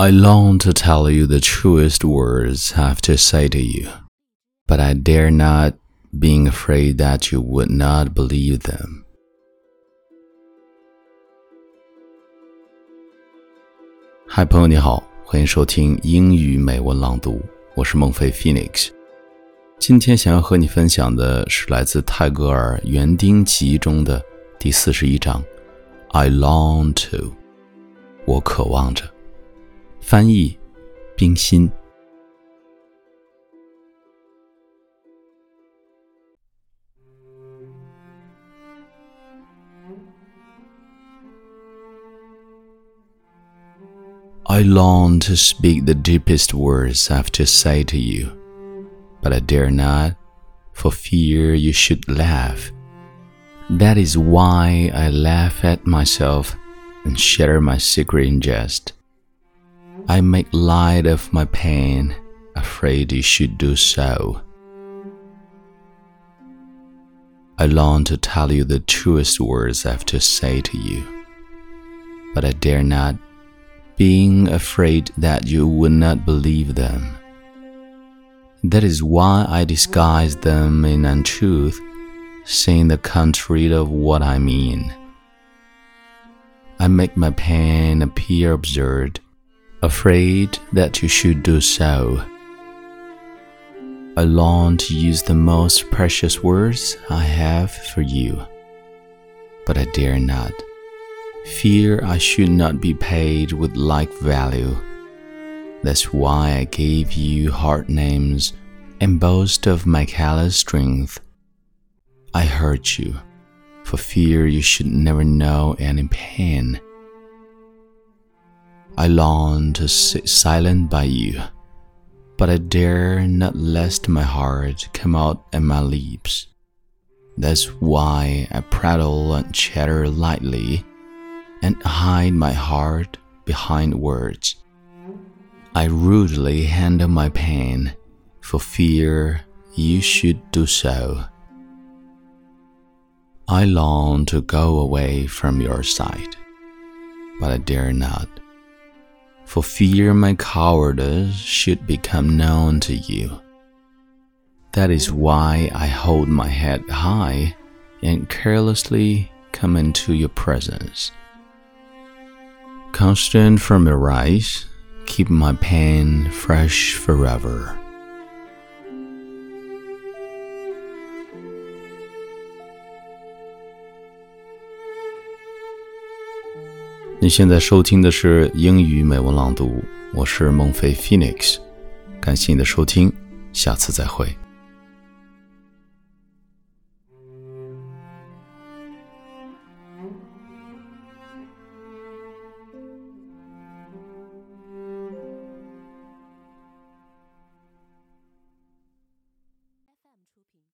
I long to tell you the truest words I have to say to you, but I dare not, being afraid that you would not believe them. 嗨，朋友你好，欢迎收听英语美文朗读，我是孟非 Phoenix。今天想要和你分享的是来自泰戈尔《园丁集》中的第四十一章，I long to，我渴望着。翻译：冰心。I long to speak the deepest words I have to say to you but I dare not, for fear you should laugh. That is why I laugh at myself and share my secret in jest. I make light of my pain, afraid you should do so. I long to tell you the truest words I have to say to you, but I dare not, being afraid that you would not believe them. That is why I disguise them in untruth, saying the contrary of what I mean. I make my pain appear absurd, afraid that you should do so. I long to use the most precious words I have for you, but I dare not. Fear I should not be paid with like value. That's why I gave you hard names and boast of my callous strength. I hurt you, for fear you should never know any pain. I long to sit silent by you, but I dare not lest my heart come out at my lips. That's why I prattle and chatter lightly and hide my heart behind words. I rudely handle my pain for fear you should do so. I long to go away from your sight, but I dare not, for fear my cowardice should become known to you. That is why I hold my head high and carelessly come into your presence. Constant from your eyes, keep my pen fresh forever. 你现在收听的是英语美文朗读，我是孟非 Phoenix，感谢你的收听，下次再会。